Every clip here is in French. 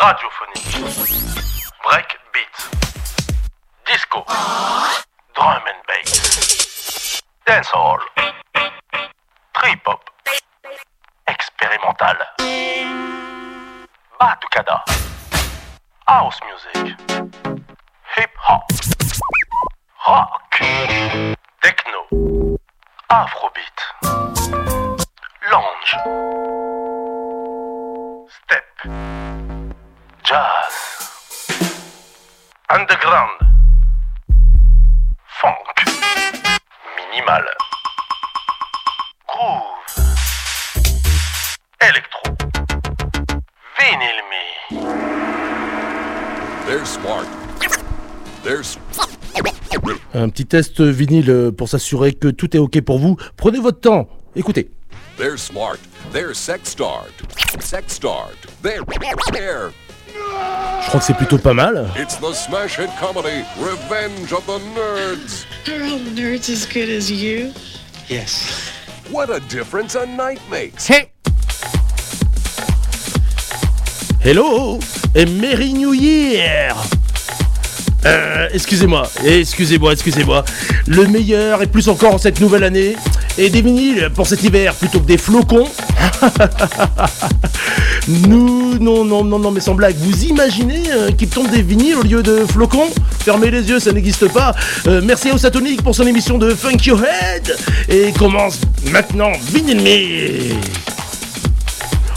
radiophonique, break beat, disco, drum and bass, dancehall, trip hop, expérimental, batucada, house music, hip hop, rock, techno, afrobeat, lounge, step, underground, funk, minimal, groove, électro, vinyl me. They're smart. They're s- Un petit test vinyle pour s'assurer que tout est ok pour vous. Prenez votre temps. Écoutez. they're smart. They're sex starved. Sex starved. They're there. Je crois que c'est plutôt pas mal. It's the smash hit comedy Revenge of the Nerds. Are all nerds as good as you? Yes. What a difference a night makes. Hello et Merry New Year euh, excusez-moi, excusez-moi, excusez-moi. Le meilleur et plus encore en cette nouvelle année. Et des vinyles pour cet hiver plutôt que des flocons. Nous, non, non, non, non, mais sans blague. Vous imaginez euh, qu'il tombe des vinyles au lieu de flocons? Fermez les yeux, ça n'existe pas. Euh, merci à Osatonic pour son émission de Funk Your Head. Et commence maintenant Vinyl Me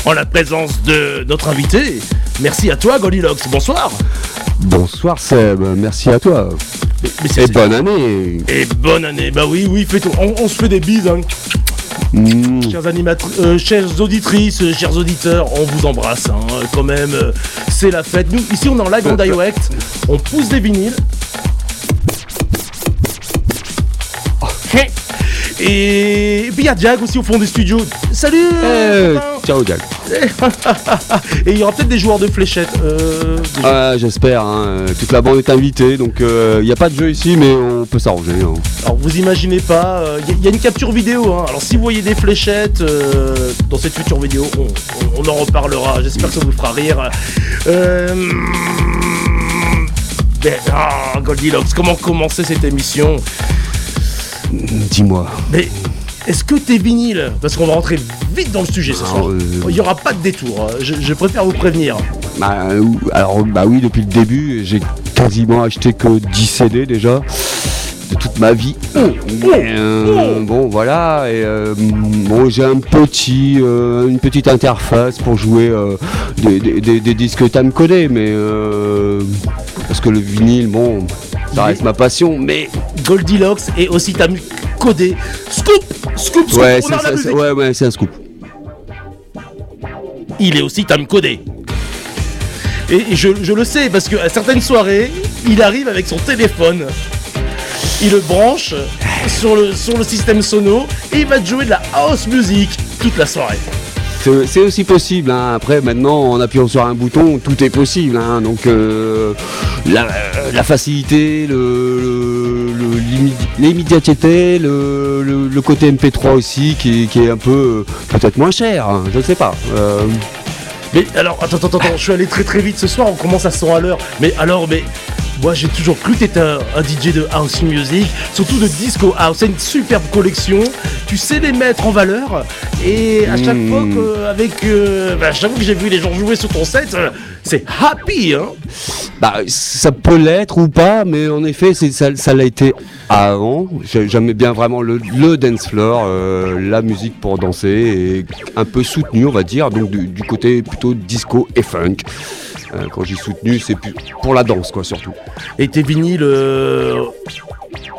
en la présence de notre invité. Merci à toi, Goldilocks. Bonsoir. Bonsoir Seb, merci à toi. Mais- mais c'est- Et bonne année. Et bonne année. Bah oui, oui, fais-toi- on, on se fait des bises, hein. Mm. Chers euh, chères auditrices, euh, chers auditeurs, on vous embrasse, hein, quand même. euh, c'est la fête. Nous, ici, on est en live en direct. On pousse des vinyles. Et, et puis il y a Jag aussi au fond des studios. Salut Eh, ciao Jack. Et il y aura peut-être des joueurs de fléchettes. Euh, Ah, J'espère, hein, euh, toute la bande est invitée, donc il n'y a pas de jeu ici, mais on peut s'arranger. hein. Alors vous imaginez pas, il y, a une capture vidéo. hein. Alors si vous voyez des fléchettes euh, dans cette future vidéo, on, on- on en reparlera. J'espère que ça vous fera rire. Euh, ben, ah, Goldilocks, comment commencer cette émission? Dis-moi. Mais est-ce que t'es vinyle Parce qu'on va rentrer vite dans le sujet ce Ah, soir. euh, Il n'y aura pas de détour. hein. Je, je préfère vous prévenir. Bah, alors, bah oui, depuis le début, j'ai quasiment acheté que 10 CD déjà. De toute ma vie. Mais, euh, bon, voilà. Et, euh, bon, j'ai un petit, euh, une petite interface pour jouer des, des- des- des disques timecodés, mais euh, parce que le vinyle, bon, ça reste ma passion. Mais Goldilocks est aussi ta mu- codé. Scoop Scoop Scoop ouais, c'est ça, ouais, ouais, c'est un scoop. il est aussi time codé. Et je, je le sais parce qu'à certaines soirées, il arrive avec son téléphone, il le branche sur le, sur le système sono et il va te jouer de la house music toute la soirée. C'est aussi possible. hein. Après, maintenant, en appuyant sur un bouton, tout est possible. hein. Donc, euh, la, facilité, le- le- le- l'immédi- l'immédiateté, le, côté MP3 aussi, qui, est- un peu peut-être moins cher. hein. Je ne sais pas. Euh, Mais alors, attends, attends, attends, je suis allé très très vite ce soir, on commence à 100 à l'heure. Mais alors, mais moi j'ai toujours cru que t'étais un, un DJ de house music, surtout de disco house. C'est une superbe collection, tu sais les mettre en valeur. Et à chaque Mm. fois que, avec. euh, bah, j'avoue que j'ai vu les gens jouer sur ton set, euh, c'est happy, hein. bah, ça peut l'être ou pas, mais en effet, ça ça l'a été avant. J'ai- J'aimais bien vraiment le, le dance floor, euh, la musique pour danser, et un peu soutenu, on va dire, donc du, du côté plutôt disco et funk. Euh, quand j'ai soutenu, c'est pour la danse, quoi, surtout. Et tes vinyles. euh,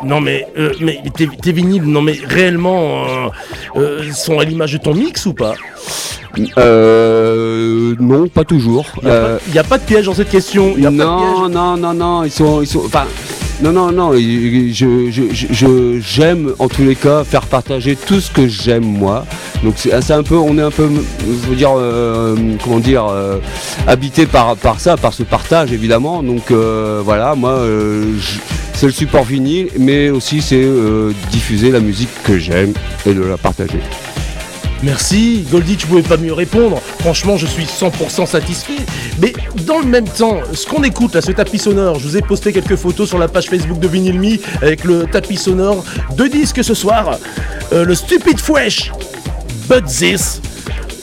Non mais, euh, mais tes, tes vinyles, non mais réellement, sont à l'image de ton mix ou pas? Euh, non, pas toujours. Il n'y a, Euh, pas- y a pas de piège dans cette question. y a pas de non, piège. non, non, non, ils sont, ils sont, enfin, non, non, non, je, j'aime en tous les cas faire partager tout ce que j'aime moi. Donc c'est, un peu, on est un peu, je veux dire, euh, comment dire, euh, habité par, par ça, par ce partage évidemment. Donc euh, voilà, moi, c'est le support vinyle, mais aussi c'est diffuser la musique que j'aime et de la partager. Merci, Goldie, tu pouvais pas mieux répondre. Franchement, je suis 100% satisfait. Mais dans le même temps, ce qu'on écoute là, ce tapis sonore, je vous ai posté quelques photos sur la page Facebook de Vinyl avec le tapis sonore de disques ce soir. Euh, le Stupid Fresh, But This.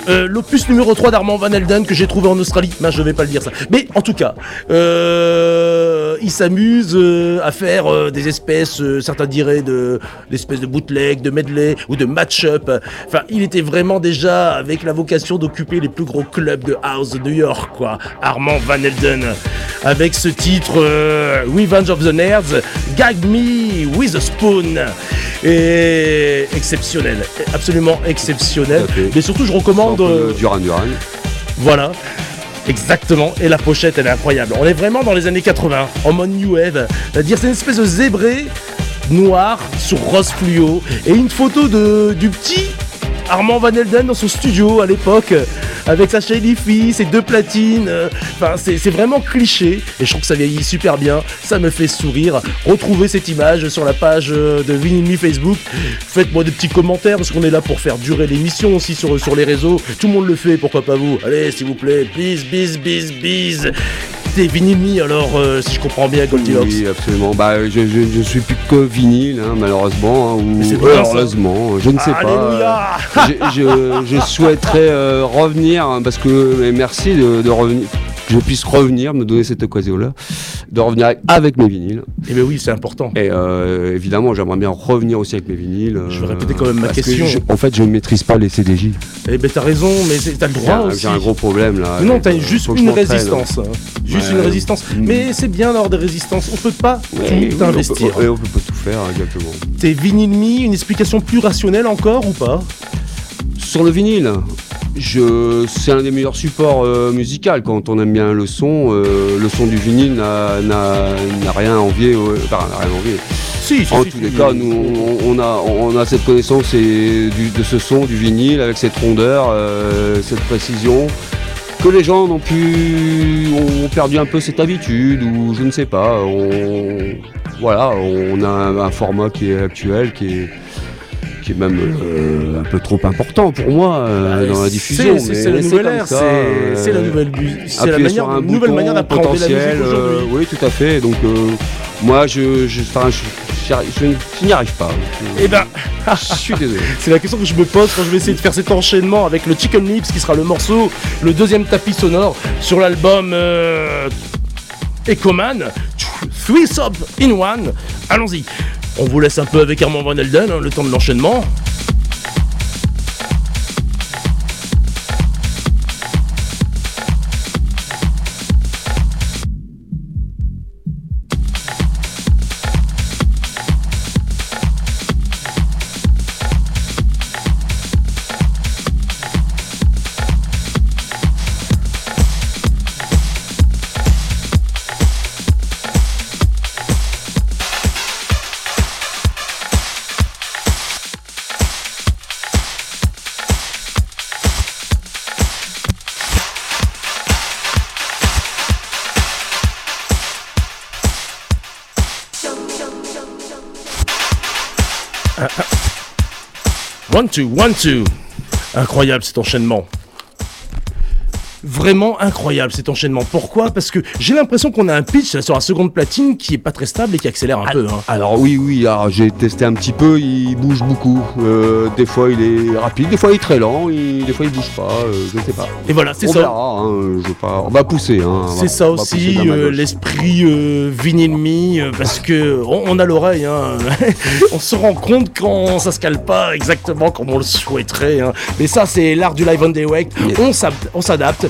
Euh, L'opus numéro 3 d'Armand Van Elden que j'ai trouvé en Australie. Ben, je vais pas le dire ça. Mais en tout cas, euh, il s'amuse euh, à faire des espèces, certains diraient de l'espèce de bootleg, de medley ou de match-up. Enfin, il était vraiment déjà avec la vocation d'occuper les plus gros clubs de house de New York, quoi. Armand Van Elden. Avec ce titre Revenge of the Nerds, Gag Me with a Spoon. Et exceptionnel, absolument exceptionnel. Mais surtout, je recommande. Peu euh, Duran Duran. voilà. Exactement, et la pochette elle est incroyable. On est vraiment dans les années 80, en mode New Wave. C'est-à-dire c'est une espèce de zébré noir sur rose fluo et une photo de, du petit Armand Van Elden dans son studio à l'époque avec sa shady fille, ses deux platines. euh, Enfin, c'est vraiment cliché et je trouve que ça vieillit super bien. Ça me fait sourire. Retrouvez cette image sur la page euh, de Vinyl Me Facebook. Faites-moi des petits commentaires parce qu'on est là pour faire durer l'émission aussi sur, sur les réseaux. Tout le monde le fait, pourquoi pas vous? Allez, s'il vous plaît, bis, bis, bis, bis. T'es Vinyl Me alors, euh, si je comprends bien, Goldilocks. Oui, absolument. Bah, je, je, je suis plus que vinyle, hein, malheureusement, hein, ou heureusement, je ne sais pas. Alléluia je, je- je souhaiterais euh, revenir hein, parce que merci de, de revenir je puisse revenir me donner cette occasion là de revenir avec, avec mes vinyles Eh bien oui, c'est important. et euh, évidemment j'aimerais bien revenir aussi avec mes vinyles euh, Je vais répéter quand même ma question. je- en fait je ne maîtrise pas les CDJ Eh ben t'as raison, mais t'as le droit j'ai un gros problème là Mais non, t'as euh, juste que je une résistance. hein. Juste Ouais. une résistance. Mais c'est bien d'avoir des résistances. On peut pas Ouais, tout on investir. peut, ouais, on peut pas tout faire exactement T'es vinyle une explication plus rationnelle encore ou pas? Sur le vinyle, je, c'est un des meilleurs supports euh, musicaux quand on aime bien le son. euh, le son du vinyle n'a, n'a- n'a rien à envier. au- enfin, n'a rien à envier. Si, si, En si, tous les cas, nous, on, on a, on a cette connaissance et du- de ce son du vinyle avec cette rondeur, euh, cette précision. Que les gens n'ont plus, ont perdu un peu cette habitude ou je ne sais pas. On, voilà, on a un, un format qui est actuel, qui est, qui est même euh, un peu trop important pour moi euh, dans la diffusion. C'est mais c'est la nouvelle ère, c'est euh, la nouvelle, c'est la manière, sur un nouvelle bouton manière d'apprendre la musique euh, aujourd'hui. oui, tout à fait. Donc, euh, moi, je, je, n'y arrive pas. Eh ben, je suis désolé. c'est la question que je me pose quand je vais essayer de faire cet enchaînement avec le Chicken Lips qui sera le morceau, le deuxième tapis sonore sur l'album euh, Ecoman, Three Sub in One. Allons-y. On vous laisse un peu avec Armand Van Elden, hein, le temps de l'enchaînement. One, two, one, two. Incroyable cet enchaînement. Vraiment incroyable cet enchaînement. Pourquoi? Parce que j'ai l'impression qu'on a un pitch sur la seconde platine qui est pas très stable et qui accélère un peu. hein. Alors oui, oui, alors j'ai testé un petit peu, il bouge beaucoup. Euh, des fois il est rapide, des fois il est très lent, il- des fois il bouge pas, euh, je ne sais pas. Et voilà, c'est ça. verra, hein, je pas... on va pousser. Hein, C'est ça aussi, euh, l'esprit euh, vinyl me, euh, parce que on, on a l'oreille, on se rend compte quand ça se cale pas exactement comme on le souhaiterait. Mais ça, c'est l'art du live on day wake. On s'adapte.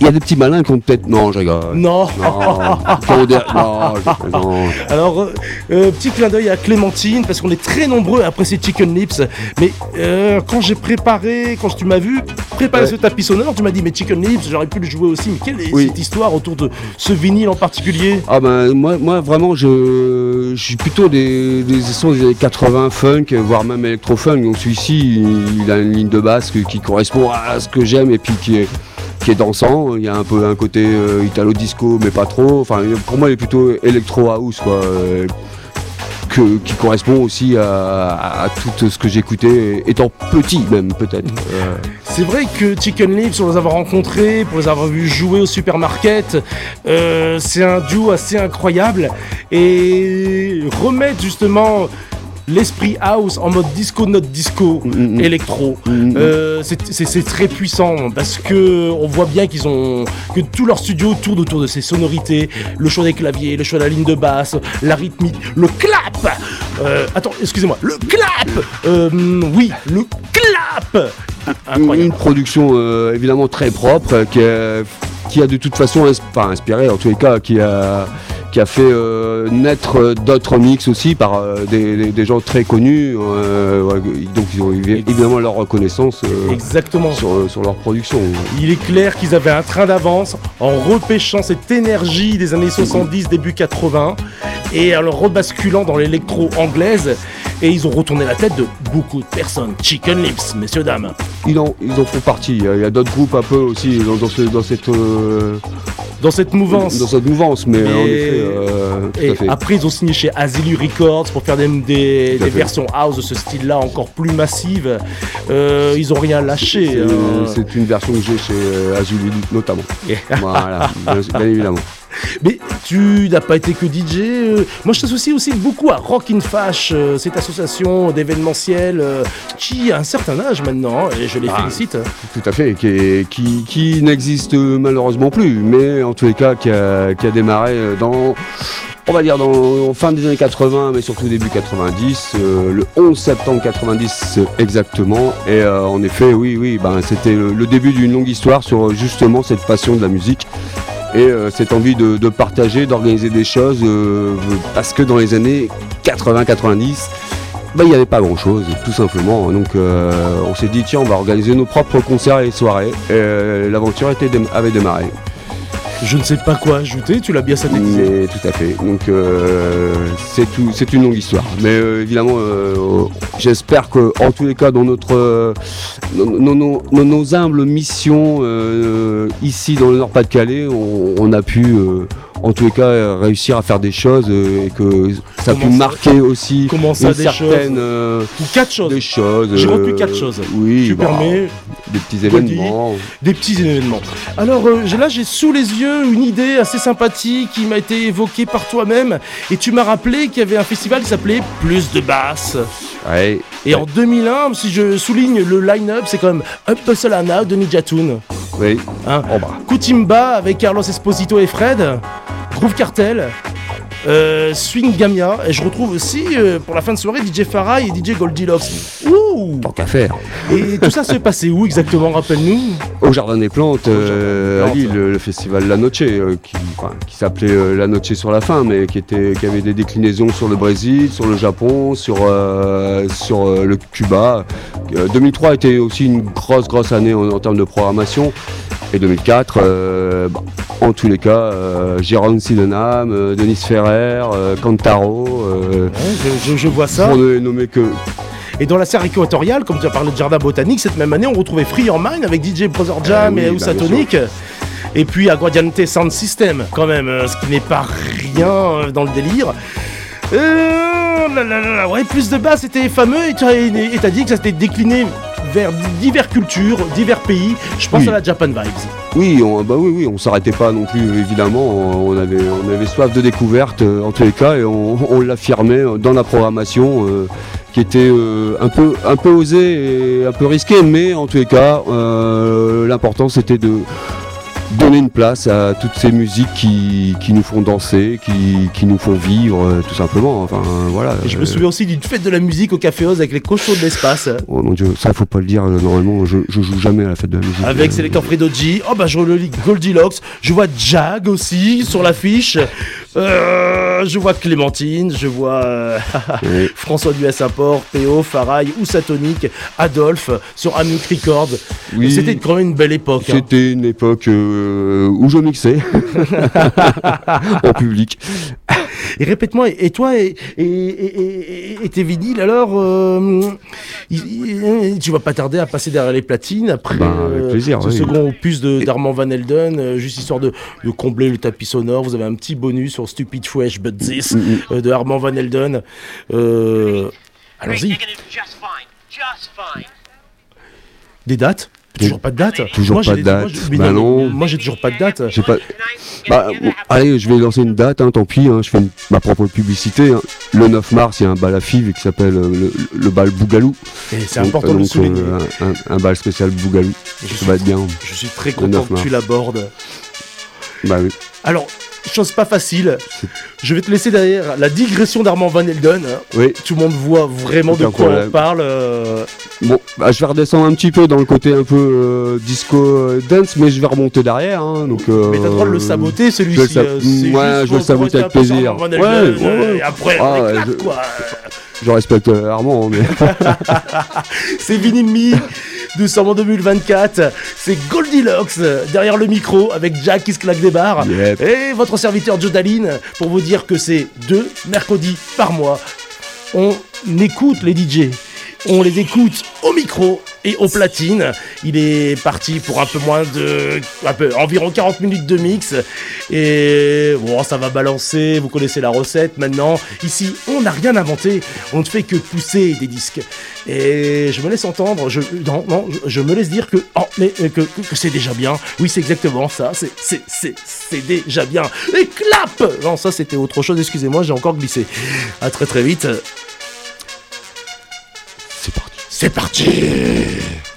Il y a des petits malins qui ont peut-être... Non, je rigole. Non. Non, non, je plaisante. Alors, euh, euh, petit clin d'œil à Clémentine, parce qu'on est très nombreux à apprécier Chicken Lips. Mais euh, quand j'ai préparé, quand tu m'as vu préparer Ouais. ce tapis sonore, tu m'as dit, mais Chicken Lips, j'aurais pu le jouer aussi. Mais quelle est Oui. cette histoire autour de ce vinyle en particulier? Ah ben moi, moi vraiment je, je suis plutôt des, des sons des années 80 funk, voire même électro-funk. Donc celui-ci il, il a une ligne de basse qui correspond à ce que j'aime et puis qui est, qui est dansant. Il y a un peu un côté euh, italo-disco mais pas trop. Enfin pour moi il est plutôt électro-house quoi. Euh, qui correspond aussi à, tout ce que j'écoutais étant petit même peut-être. Euh, C'est vrai que Chicken Lips, pour les avoir rencontrés, pour les avoir vus jouer au supermarket, c'est un duo assez incroyable. Et remettre justement l'esprit house en mode disco, not disco, Mm, mm. électro, Mm, mm. euh, c'est- très puissant parce que on voit bien qu'ils ont que tout leur studio tourne autour de ces sonorités, le choix des claviers, le choix de la ligne de basse, la rythmique, le clap. Euh, attends, excusez-moi, le clap. Euh, oui, le clap. Incroyable. Une production évidemment très propre qui qui a de toute façon enfin, inspiré en tous les cas qui a qui a fait euh, naître euh, d'autres mix aussi par euh, des, des- des gens très connus euh, donc ils ont eu évidemment leur reconnaissance Exactement. sur, sur leur production Il est clair qu'ils avaient un train d'avance en repêchant cette énergie des années 70, début 80, et en le rebasculant dans l'électro anglaise. Et ils ont retourné la tête de beaucoup de personnes. Chicken Lips, messieurs, dames. ils en, ils en font partie il y a, d'autres groupes un peu aussi dans, dans ce- dans cette Dans cette mouvance. dans cette mouvance mais, en effet euh, tout Et à fait après, ils ont signé chez Azilu Records pour faire des, des- versions house de ce style-là encore plus massives. Euh, ils ont rien lâché. C'est- hein. c'est une version que j'ai chez euh, Azuli notamment voilà bien, bien évidemment Mais tu n'as pas été que DJ. euh, Moi, je t'associe aussi beaucoup à Rock in Fash, euh, cette association d'événementiel euh, qui a un certain âge maintenant, hein, et je les Ah. félicite. Tout à fait, qui, est- qui, qui n'existe malheureusement plus, mais en tous les cas qui a, qui a démarré dans, on va dire dans fin des années 80, mais surtout début 90, euh, le 11 septembre 90 exactement. Et euh, en effet, oui, oui, ben, c'était le début d'une longue histoire sur justement cette passion de la musique. Et euh, cette envie de, partager, d'organiser des choses, euh, parce que dans les années 80-90, bah, il n'y avait pas grand chose, tout simplement. Donc euh, on s'est dit, tiens, on va organiser nos propres concerts et soirées. Et l'aventure avait démarré. Je ne sais pas quoi ajouter, tu l'as bien synthétisé. Mais tout à fait. Donc euh, c'est une longue histoire. Mais euh, évidemment, euh, j'espère que en tous les cas, dans notre, euh, nos, nos- nos- humbles missions ici dans le Nord-Pas-de-Calais, on, a pu, en tous les cas, euh, réussir à faire des choses euh, et que ça a pu Comment ça marquer aussi Comment ça, une des certaine, choses euh, quatre choses. des choses. J'ai retenu quatre choses. Oui, tu bah, permets des petits événements. des petits événements. Alors là, j'ai sous les yeux une idée assez sympathique qui m'a été évoquée par toi-même, et tu m'as rappelé qu'il y avait un festival qui s'appelait Plus de Basse. Ouais. Et en 2001, si je souligne le line-up, c'est quand même Up and Out de Ninja Tune. Oui. Hein. Kutimba avec Carlos Esposito et Fred, Groove Cartel, euh, Swing Gamia, et je retrouve aussi euh, pour la fin de soirée DJ Farah et DJ Goldilocks. Ouh Tant qu'à faire. Et tout ça s'est passé où exactement, rappelle-nous? Au Jardin des Plantes, euh, Jardin à des Plantes. Lille, le, festival La Noche, qui, enfin, qui s'appelait La Noche sur la fin, mais qui, était, qui avait des déclinaisons sur le Brésil, sur le Japon, sur, sur le Cuba. Euh, 2003 était aussi une grosse, grosse année en, en termes de programmation. Et 2004, euh, bah, en tous les cas, euh, Jérôme Sidenham, euh, Denis Ferrer, euh, Cantaro, euh, Ouais, je, je- je vois ça. pour ne nommer que, Et dans la serre équatoriale, comme tu as parlé de jardin botanique, cette même année, on retrouvait Free Your Mind avec DJ Brother Jam Eh oui, et bah, Ousatonic. Et puis Aguadiante Sound System, quand même, euh, ce qui n'est pas rien euh, dans le délire. Euh, là, là, là, là, ouais, plus de bas, c'était fameux et tu as et t'as dit que ça s'était décliné vers divers cultures, divers pays. Je pense Oui. à la Japan Vibes. Oui, on, bah oui, oui, on s'arrêtait pas non plus, évidemment. On avait, on avait soif de découverte euh, en tous les cas et on, on l'affirmait euh, dans la programmation euh, qui était euh, un, peu, un peu osée et un peu risquée, mais en tous les cas, euh, l'important c'était de donner une place à toutes ces musiques qui, qui nous font danser, qui, qui nous font vivre, euh, tout simplement. Enfin, voilà. Et je me souviens aussi d'une fête de la musique au Café Oz avec les cochons de l'espace. Oh mon dieu, ça faut pas le dire, euh, normalement, je, je joue jamais à la fête de la musique. Avec Euh, Selector Fredo G. Oh bah je relis Goldilocks. Je vois Jag aussi sur l'affiche. Euh, je vois Clémentine. Je vois euh. François Duès Import, Théo, Faraille, Oussatonic, Adolphe sur Amuk Record. Oui. C'était quand même une belle époque. hein. C'était une époque euh, où je mixais en public. Et répète-moi, et toi et, et, et- et- tes vinyles, alors, euh, tu vas pas tarder à passer derrière les platines après Ben, avec plaisir, ce oui. second opus de d'Armand Van Helden, euh, juste histoire de, de combler le tapis sonore. Vous avez un petit bonus sur Stupid Fresh But This Mm, euh, de Armand Van Helden. Euh, Allons-y, Just fine. Just fine. des dates? Toujours pas de date Toujours Moi, pas de moi, date. mais Bah non. Moi j'ai toujours pas de date. J'ai pas. Bah, bon, allez, je vais lancer une date, hein, tant pis, hein, je fais une- ma propre publicité. hein. Le 9 mars, il y a un bal à FIV qui s'appelle euh, le, le bal Bougalou. Et c'est Donc, important de le donc, souligner. euh, un, bal spécial Bougalou. Je Ça suis va être bien. Je suis très content 9 que tu l'abordes. Bah oui. Alors, chose pas facile, je vais te laisser derrière la digression d'Armand Van Helden. hein. Oui. Tout le monde voit vraiment de quoi on parle. euh, Bon, bah, je vais redescendre un petit peu dans le côté un peu euh, disco euh, dance, mais je vais remonter derrière. Hein, donc, euh, Mais t'as le droit de le saboter celui-ci. sab- ouais, je vais le saboter avec plaisir. Ouais. Et après, Ah, on ouais, éclate, je- quoi. Je respecte Armand, mais C'est Me, nous sommes en 2024. C'est Goldilocks euh, derrière le micro avec Jack qui se claque des barres. Yep. Et votre serviteur Joe Daline pour vous dire que c'est deux mercredis par mois. On écoute les DJ. On les écoute au micro et aux platines. Il est parti pour un peu moins de. Environ 40 minutes de mix. Et bon, ça va balancer. Vous connaissez la recette maintenant. Ici, on n'a rien inventé. On ne fait que pousser des disques. Et je me laisse entendre. Je, non, non, je, me laisse dire que. Oh, mais euh, que, c'est déjà bien. Oui, c'est exactement ça. C'est, c'est, c'est, c'est déjà bien. Et clap Non, ça c'était autre chose. Excusez-moi, j'ai encore glissé. À très très vite. C'est parti.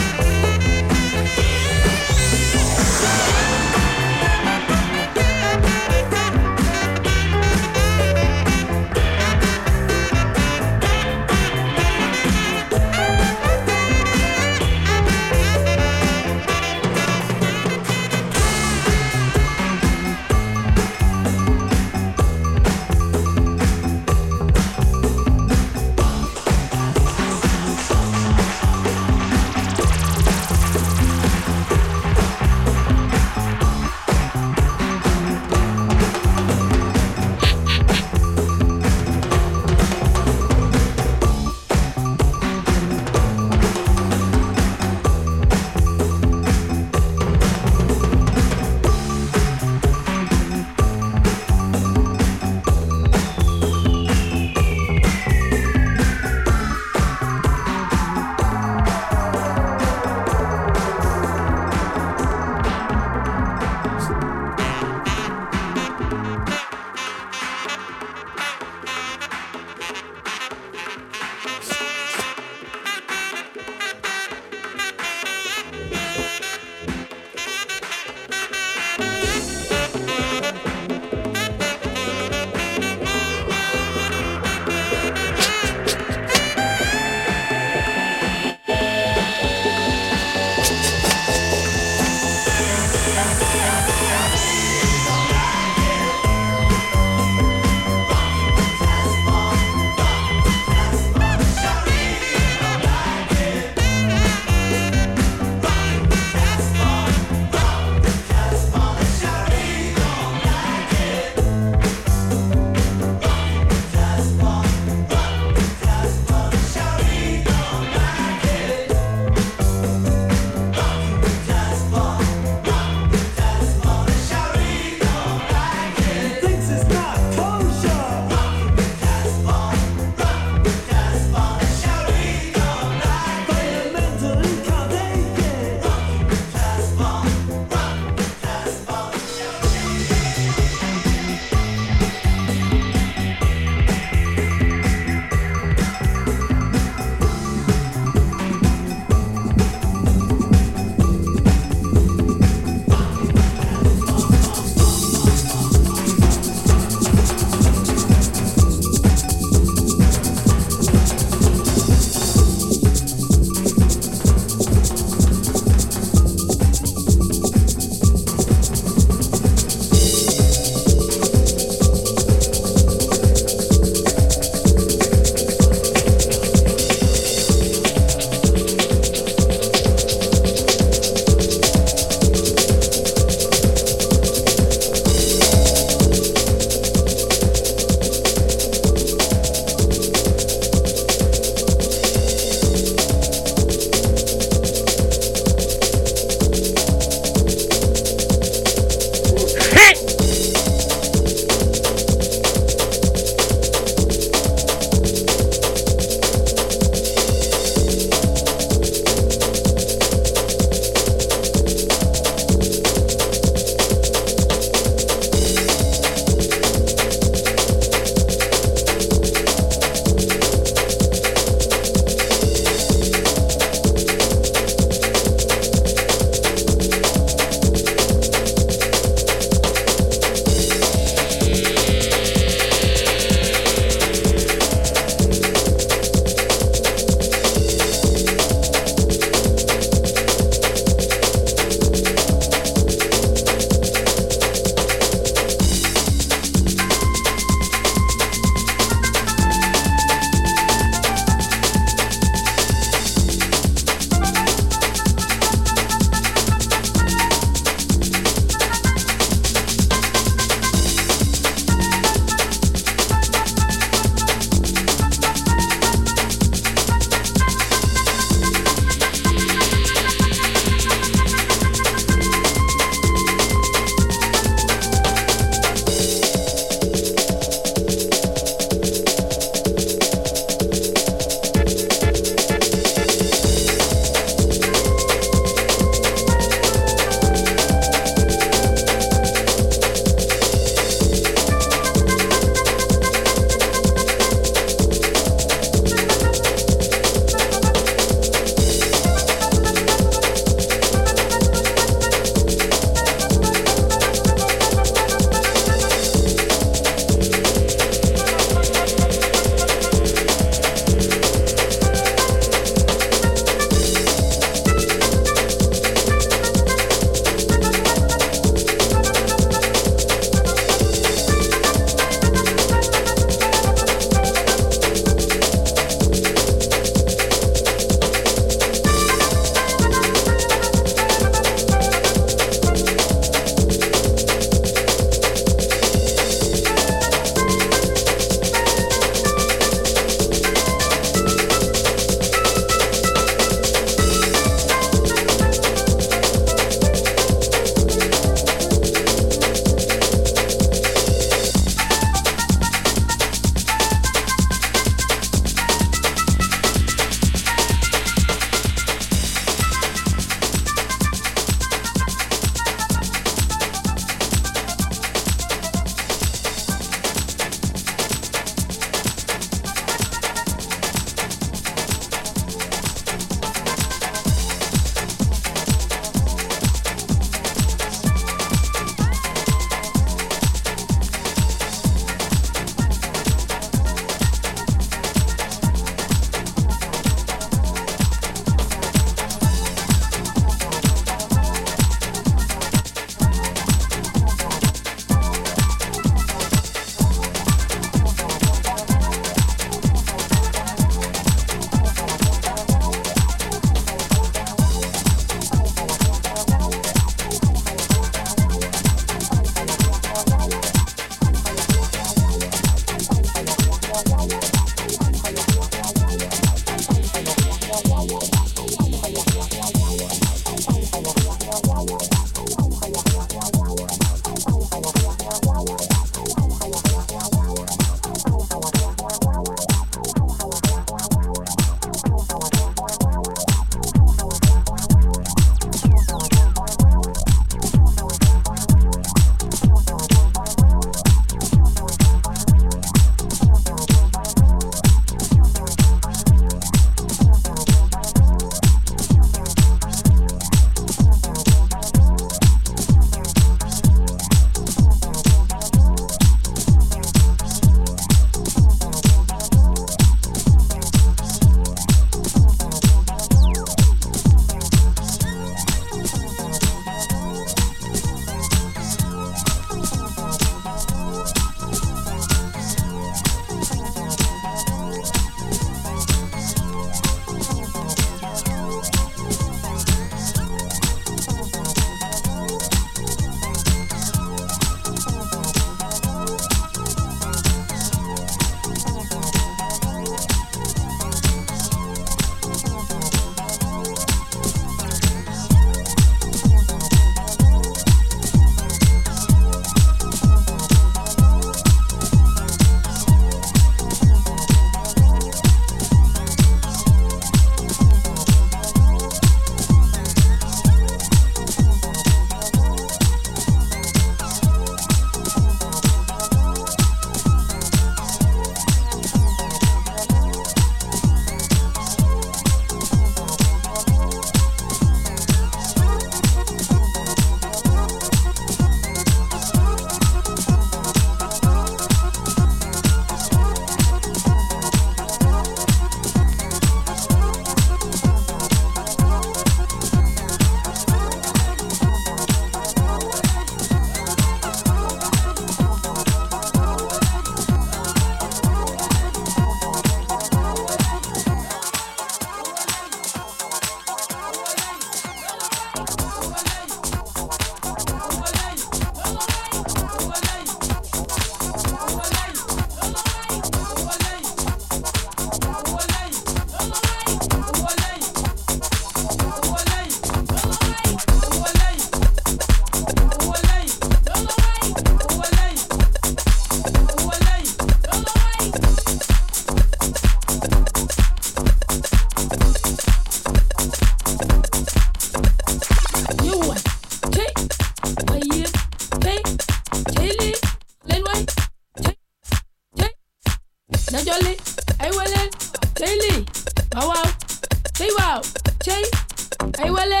Hey, well,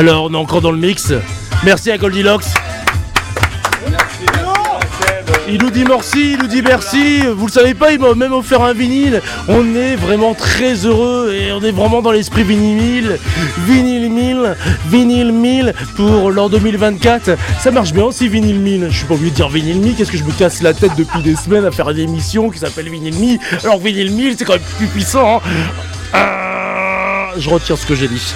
Alors, on est encore dans le mix. Merci à Goldilocks. Il nous dit merci, il nous dit merci. Vous le savez pas, il m'a même offert un vinyle. On est vraiment très heureux et on est vraiment dans l'esprit vinyle. Vinyle 1000, vinyle 1000 pour l'an 2024. Ça marche bien aussi, vinyle 1000. Je suis pas obligé de dire vinyle 1000. Qu'est-ce que je me casse la tête depuis des semaines à faire une émission qui s'appelle vinyle 1000 Alors, vinyle 1000, c'est quand même plus puissant. hein. Euh, je retire ce que j'ai dit.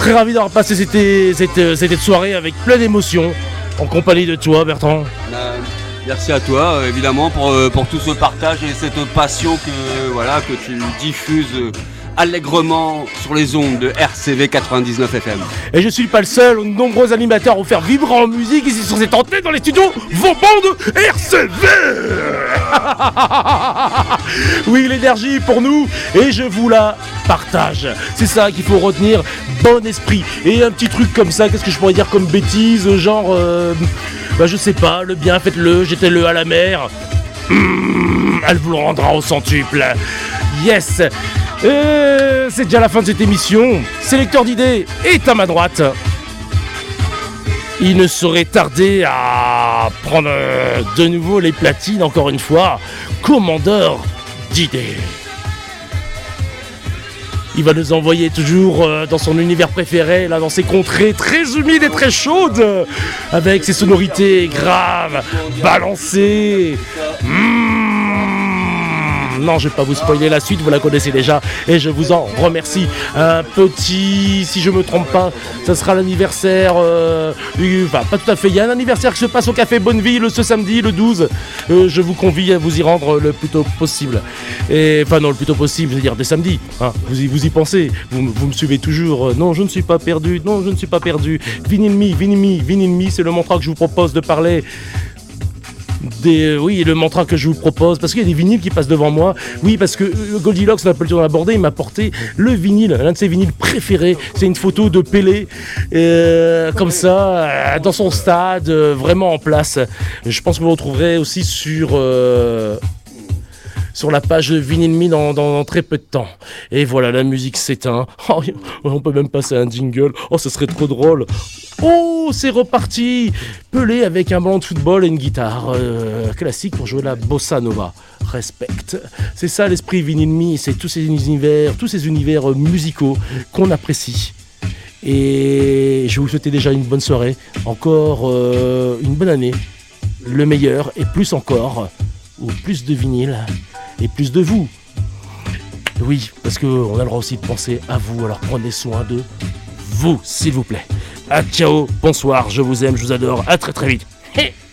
Très ravi d'avoir passé cette, soirée avec plein d'émotions. En compagnie de toi, Bertrand. Euh, Merci à toi, euh, évidemment, pour, euh, pour tout ce partage et cette passion que, voilà, que tu diffuses euh, allègrement sur les ondes de RCV 99 FM. Et je suis pas le seul, de nombreux animateurs ont fait vibrer en musique ici sur cette antenne dans les studios vos bandes RCV Oui, l'énergie pour nous et je vous la partage. C'est ça qu'il faut retenir, bon esprit. Et un petit truc comme ça, qu'est-ce que je pourrais dire comme bêtise, genre, euh, bah je sais pas, le bien faites-le, jetez-le à la mer. Mmh, elle vous le rendra au centuple. Yes C'est déjà la fin de cette émission. Sélecteur d'idées est à ma droite. Il ne saurait tarder à prendre euh, de nouveau les platines, encore une fois. Commandeur d'idées. Il va nous envoyer toujours euh, dans son univers préféré, là, dans ses contrées très humides et très chaudes, avec ses sonorités graves, balancées. Mmh. Non, je vais pas vous spoiler la suite, vous la connaissez déjà, et je vous en remercie. Un petit, si je me trompe pas, ça sera l'anniversaire, euh, du- enfin pas tout à fait, il y a un anniversaire qui se passe au Café Bonneville ce samedi, le 12. Euh, je vous convie à vous y rendre le plus tôt possible. Et, enfin non, le plus tôt possible, je veux dire dès samedi. hein. Vous, y, pensez, vous, me- suivez toujours. Euh, Non, je ne suis pas perdu, non, je ne suis pas perdu. Me, vinyl me, c'est le mantra que je vous propose de parler des, oui, le mantra que je vous propose, parce qu'il y a des vinyles qui passent devant moi. Oui, parce que euh, Goldilocks n'a pas le temps d'aborder, il m'a porté le vinyle, l'un de ses vinyles préférés. C'est une photo de Pelé, euh, comme ça, euh, dans son stade, euh, vraiment en place. Je pense que vous le retrouverez aussi sur. euh, sur la page Vinyl Me dans, dans très peu de temps. Et voilà, la musique s'éteint. Oh, on peut même passer un jingle. Oh, ce serait trop drôle. Oh, c'est reparti Pelé avec un ballon de football et une guitare euh, classique pour jouer la bossa nova. Respect. C'est ça l'esprit Vinyl Me, c'est tous ces univers, tous ces univers musicaux qu'on apprécie. Et je vous souhaiter déjà une bonne soirée, encore euh, une bonne année, le meilleur et plus encore, ou plus de vinyle et plus de vous. Oui, parce qu'on a le droit aussi de penser à vous, alors prenez soin de vous, s'il vous plaît. Ah ciao, bonsoir, je vous aime, je vous adore, à très très vite.